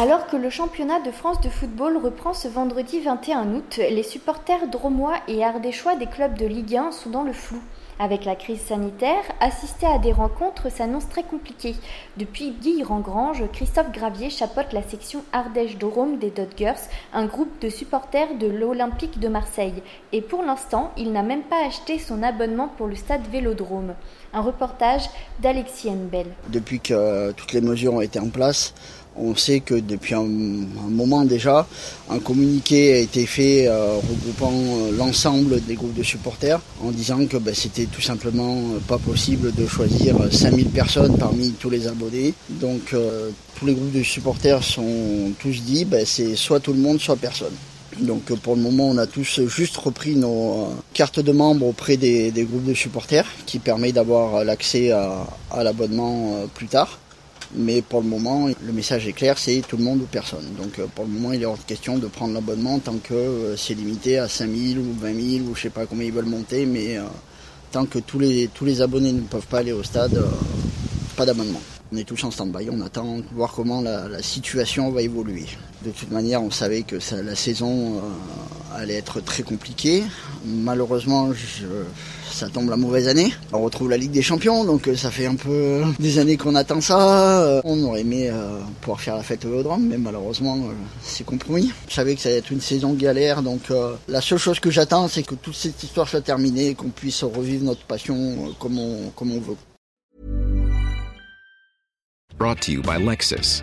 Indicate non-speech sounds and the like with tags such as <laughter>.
Alors que le championnat de France de football reprend ce vendredi 21 août, les supporters dromois et ardéchois des clubs de Ligue 1 sont dans le flou. Avec la crise sanitaire, assister à des rencontres s'annonce très compliqué. Depuis Guy Rangrange, Christophe Gravier chapeaute la section Ardèche-Drôme des Dodgers, un groupe de supporters de l'Olympique de Marseille. Et pour l'instant, il n'a même pas acheté son abonnement pour le stade Vélodrome. Un reportage d'Alexis Bell. Depuis que toutes les mesures ont été en place, on sait que depuis un, moment déjà, un communiqué a été fait euh, regroupant euh, l'ensemble des groupes de supporters en disant que ben, c'était tout simplement euh, pas possible de choisir 5000 personnes parmi tous les abonnés. Donc tous les groupes de supporters sont tous dit ben, c'est soit tout le monde, soit personne. Donc pour le moment, on a tous juste repris nos cartes de membres auprès des, groupes de supporters, qui permet d'avoir l'accès à l'abonnement plus tard. Mais pour le moment, le message est clair, c'est tout le monde ou personne. Donc euh, pour le moment, il est hors de question de prendre l'abonnement tant que euh, c'est limité à 5000 ou 20 000 ou je sais pas combien ils veulent monter, mais euh, tant que tous les, tous les abonnés ne peuvent pas aller au stade, pas d'abonnement. On est tous en stand-by, on attend de voir comment la, situation va évoluer. De toute manière, on savait que la saison allait être très compliquée. Malheureusement, ça tombe la mauvaise année. On retrouve la Ligue des Champions, donc euh, ça fait un peu <laughs> des années qu'on attend ça. Euh, On aurait aimé euh, pouvoir faire la fête au Vélodrome, mais malheureusement, c'est compromis. Je savais que ça allait être une saison galère, donc la seule chose que j'attends, c'est que toute cette histoire soit terminée et qu'on puisse revivre notre passion comme on, comme on veut. Brought to you by Lexus.